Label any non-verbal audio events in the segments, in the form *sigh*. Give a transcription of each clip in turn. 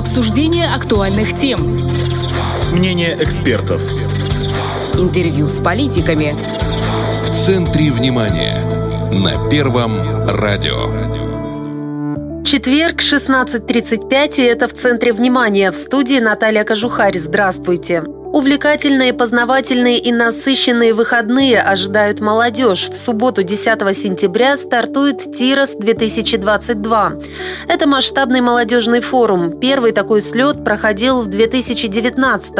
Обсуждение актуальных тем. Мнение экспертов. Интервью с политиками. В центре внимания. На Первом радио. Четверг, 16.35, и это в центре внимания. В студии Наталья Кожухарь. Здравствуйте. Увлекательные, познавательные и насыщенные выходные ожидают молодежь. В субботу 10 сентября стартует ТИРОС 2022. Это масштабный молодежный форум. Первый такой слет проходил в 2019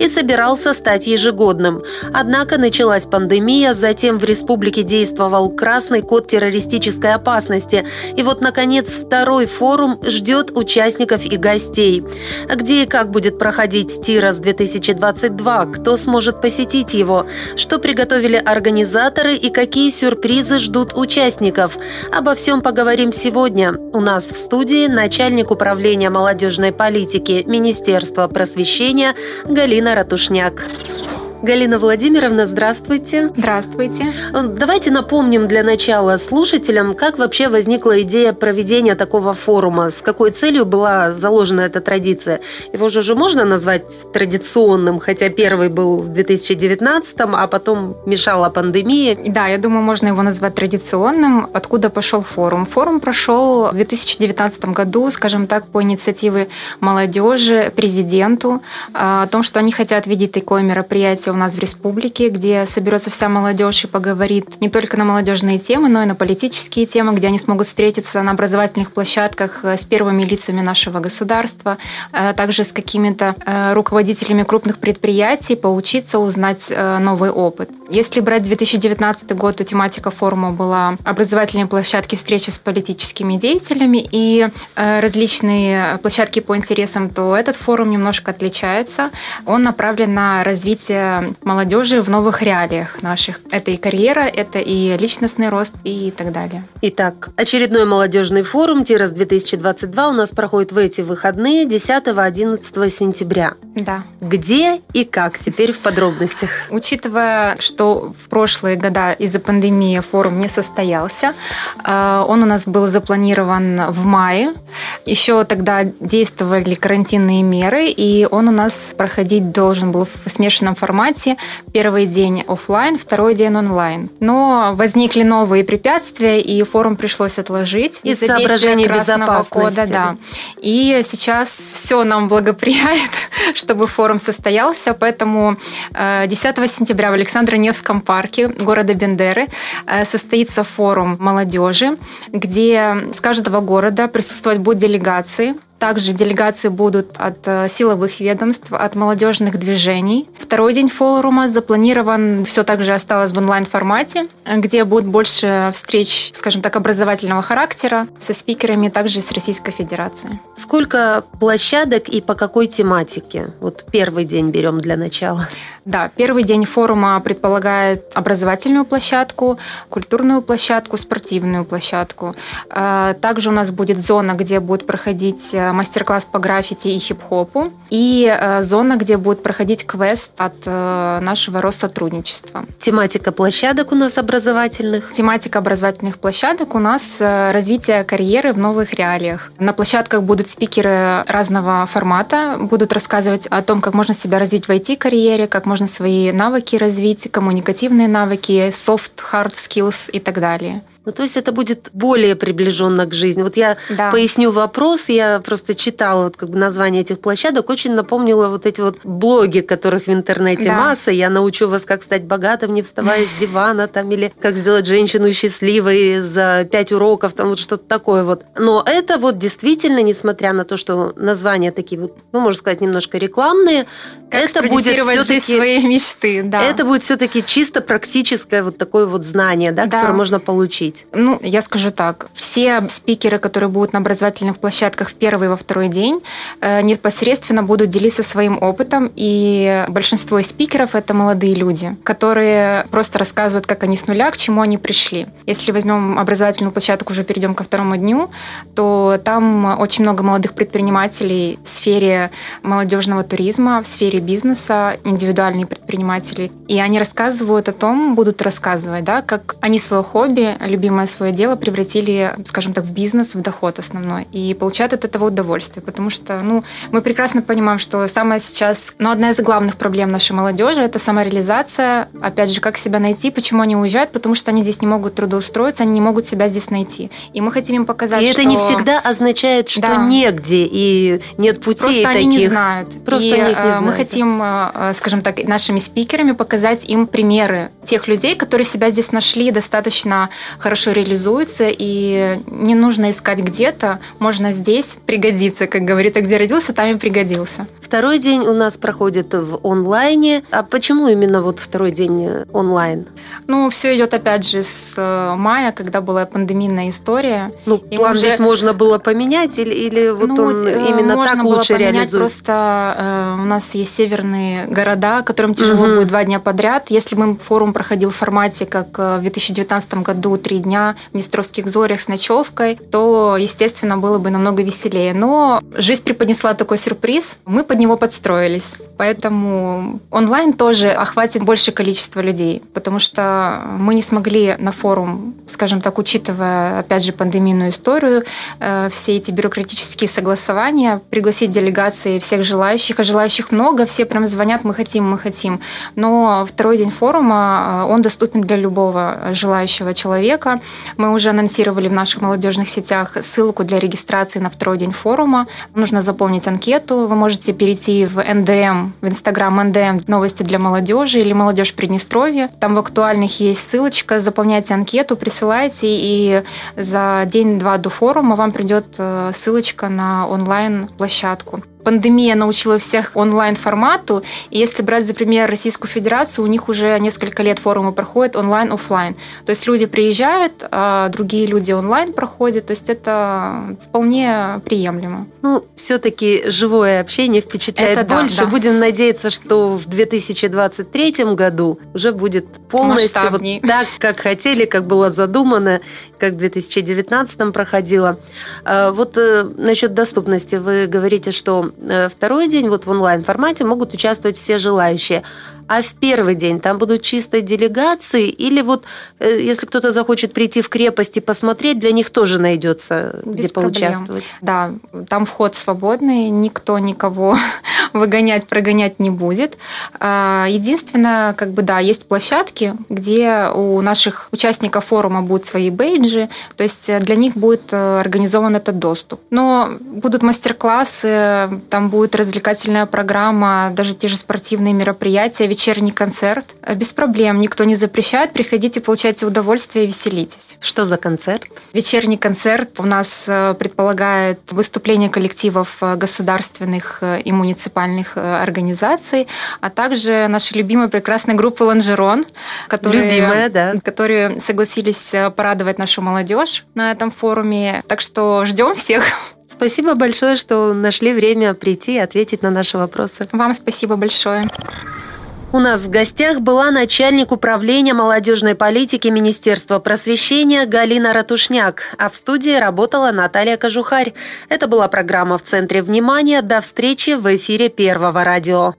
и собирался стать ежегодным. Однако началась пандемия, затем в республике действовал красный код террористической опасности. И вот, наконец, второй форум ждет участников и гостей. Где и как будет проходить ТИРОС 2022 2022. Кто сможет посетить его? Что приготовили организаторы и какие сюрпризы ждут участников? Обо всем поговорим сегодня. У нас в студии начальник управления молодежной политики Министерства просвещения Галина Ратушняк. Галина Владимировна, здравствуйте. Здравствуйте. Давайте напомним для начала слушателям, как вообще возникла идея проведения такого форума, с какой целью была заложена эта традиция. Его же уже можно назвать традиционным, хотя первый был в 2019, а потом мешала пандемия. Да, я думаю, можно его назвать традиционным. Откуда пошел форум? Форум прошел в 2019 году, скажем так, по инициативе молодежи, президенту, о том, что они хотят видеть такое мероприятие у нас в республике, где соберется вся молодежь и поговорит не только на молодежные темы, но и на политические темы, где они смогут встретиться на образовательных площадках э, с первыми лицами нашего государства, э, также с какими-то э, руководителями крупных предприятий, поучиться, узнать новый опыт. Если брать 2019 год, то тематика форума была образовательные площадки, встречи с политическими деятелями и различные площадки по интересам, то этот форум немножко отличается. Он направлен на развитие молодежи в новых реалиях наших. Это и карьера, это и личностный рост и так далее. Итак, очередной молодежный форум «Тирос-2022» у нас проходит в эти выходные 10-11 сентября. Да. Где и как? Теперь в подробностях. Учитывая, что в прошлые года из-за пандемии форум не состоялся, э, он у нас был запланирован в мае. Еще тогда действовали карантинные меры, и он у нас проходить должен был в смешанном формате формате. Первый день офлайн, второй день онлайн. Но возникли новые препятствия, и форум пришлось отложить. Из соображений безопасности. Кода, да. И сейчас все нам благоприятно, *laughs* чтобы форум состоялся, поэтому 10 э, сентября в Александро-Невском парке города Бендеры э, состоится форум молодежи, где с каждого города присутствовать будут делегации также делегации будут от э, силовых ведомств, от молодежных движений. Второй день форума запланирован, все так же осталось в онлайн-формате, где будет больше встреч, скажем так, образовательного характера со спикерами, также с Российской Федерации. Сколько площадок и по какой тематике? Вот первый день берем для начала. Да, первый день форума предполагает образовательную площадку, культурную площадку, спортивную площадку. Э, также у нас будет зона, где будет проходить э, мастер-класс по граффити и хип-хопу, и э, зона, где будет проходить квест от э, нашего Россотрудничества. Тематика площадок у нас образовательных? Тематика образовательных площадок у нас э, развитие карьеры в новых реалиях. На площадках будут спикеры разного формата, будут рассказывать о том, как можно себя развить в IT-карьере, как можно свои навыки развить, коммуникативные навыки, soft, hard skills и так далее. Ну, то есть это будет более приближенно к жизни. Вот я да. поясню вопрос. Я просто читала вот как бы название этих площадок, очень напомнила вот эти вот блоги, которых в интернете да. масса. Я научу вас, как стать богатым, не вставая с дивана, там, или как сделать женщину счастливой за пять уроков, там вот что-то такое вот. Но это вот действительно, несмотря на то, что названия такие вот, ну, можно сказать, немножко рекламные, как это будет все-таки свои мечты, да. Это будет все-таки чисто практическое вот такое вот знание, да, да. которое можно получить? Ну, я скажу так. Все спикеры, которые будут на образовательных площадках в первый и во второй день, э, непосредственно будут делиться своим опытом. И большинство из спикеров – это молодые люди, которые просто рассказывают, как они с нуля, к чему они пришли. Если возьмем образовательную площадку, уже перейдем ко второму дню, то там очень много молодых предпринимателей в сфере молодежного туризма, в сфере бизнеса, индивидуальные предприниматели. И они рассказывают о том, будут рассказывать, да, как они свое хобби, любимое свое дело превратили, скажем так, в бизнес, в доход основной. И получают от этого удовольствие. Потому что ну, мы прекрасно понимаем, что самое сейчас, ну, одна из главных проблем нашей молодежи – это самореализация. Опять же, как себя найти, почему они уезжают? Потому что они здесь не могут трудоустроиться, они не могут себя здесь найти. И мы хотим им показать, и что... это не всегда означает, что Да. негде и нет путей Просто таких. они не знают. Просто и, они их не э, Мы знают. Хотим, э, скажем так, нашими спикерами показать им примеры тех людей, которые себя здесь нашли, достаточно хорошо реализуются, и не нужно искать где-то, можно здесь пригодиться, как говорит, а где родился, там и пригодился. Второй день у нас проходит в онлайне. А почему именно вот второй день э, онлайн? Ну, все идет опять же с э, мая, когда была пандемийная история. Ну, И план уже- ведь можно было поменять или, или вот Ну, он э, именно можно так было лучше поменять, реализует? Просто э, у нас есть северные города, которым тяжело Мгм. будет два дня подряд. Если бы форум проходил в формате, как в 2019 году, три дня в Днестровских зорях с ночевкой, то, естественно, было бы намного веселее. Но жизнь преподнесла такой сюрприз, мы под него подстроились. Поэтому онлайн тоже охватит большее количество людей, потому что мы не смогли на форум, скажем так, учитывая, опять же, пандемийную историю, э, все эти бюрократические согласования, пригласить делегации всех желающих, а желающих много, все прям звонят, мы хотим, мы хотим. Но второй день форума, э, он доступен для любого желающего человека. Мы уже анонсировали в наших молодежных сетях ссылку для регистрации на второй день форума. Нужно заполнить анкету. Вы можете перейти в НДМ, в Инстаграм НДМ «Новости для молодежи» или «Молодежь Приднестровья». Там в актуальных есть ссылочка. Заполняйте анкету, присылайте, и за день-два до форума вам придет э, ссылочка на онлайн-площадку. Пандемия научила всех онлайн-формату, и если брать за пример Российскую Федерацию, у них уже несколько лет форумы проходят онлайн-офлайн. То есть люди приезжают, а другие люди онлайн проходят, то есть это вполне приемлемо. Ну, все-таки живое общение впечатляет Это да, больше. да. Будем надеяться, что в 2023 году уже будет полностью вот так, как хотели, как было задумано, как в 2019 проходило. А Вот э, насчет доступности. Вы говорите, что второй день вот в онлайн-формате могут участвовать все желающие. А в первый день там будут чисто делегации или вот э, если кто-то захочет прийти в крепость и посмотреть, для них тоже найдется где Без проблем. поучаствовать? Да, там вход свободный, никто никого *laughs* выгонять, прогонять не будет. А, Единственное, как бы, да, есть площадки, где у наших участников форума будут свои бейджи, то есть э, для них будет э, организован этот доступ. Но будут мастер-классы, там будет развлекательная программа, даже те же спортивные мероприятия, вечерний концерт. Э, Без проблем, никто не запрещает, приходите, получайте удовольствие и веселитесь. Что за концерт? Вечерний концерт у нас э, предполагает выступление коллективов э, государственных и муниципальных организаций, а также нашей любимой прекрасной группы «Лонжерон», которые, Любимая, да. которые согласились порадовать нашу молодежь на этом форуме. Так что ждем всех. Спасибо большое, что нашли время прийти и ответить на наши вопросы. Вам спасибо большое. У нас в гостях была начальник управления молодежной политики Министерства просвещения Галина Ратушняк, а в студии работала Наталья Кожухарь. Это была программа «В центре внимания». До встречи в эфире Первого радио.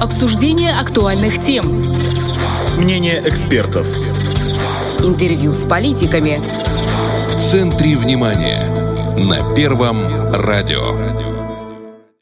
Обсуждение актуальных тем. Мнение экспертов. Интервью с политиками. В центре внимания. На Первом радио.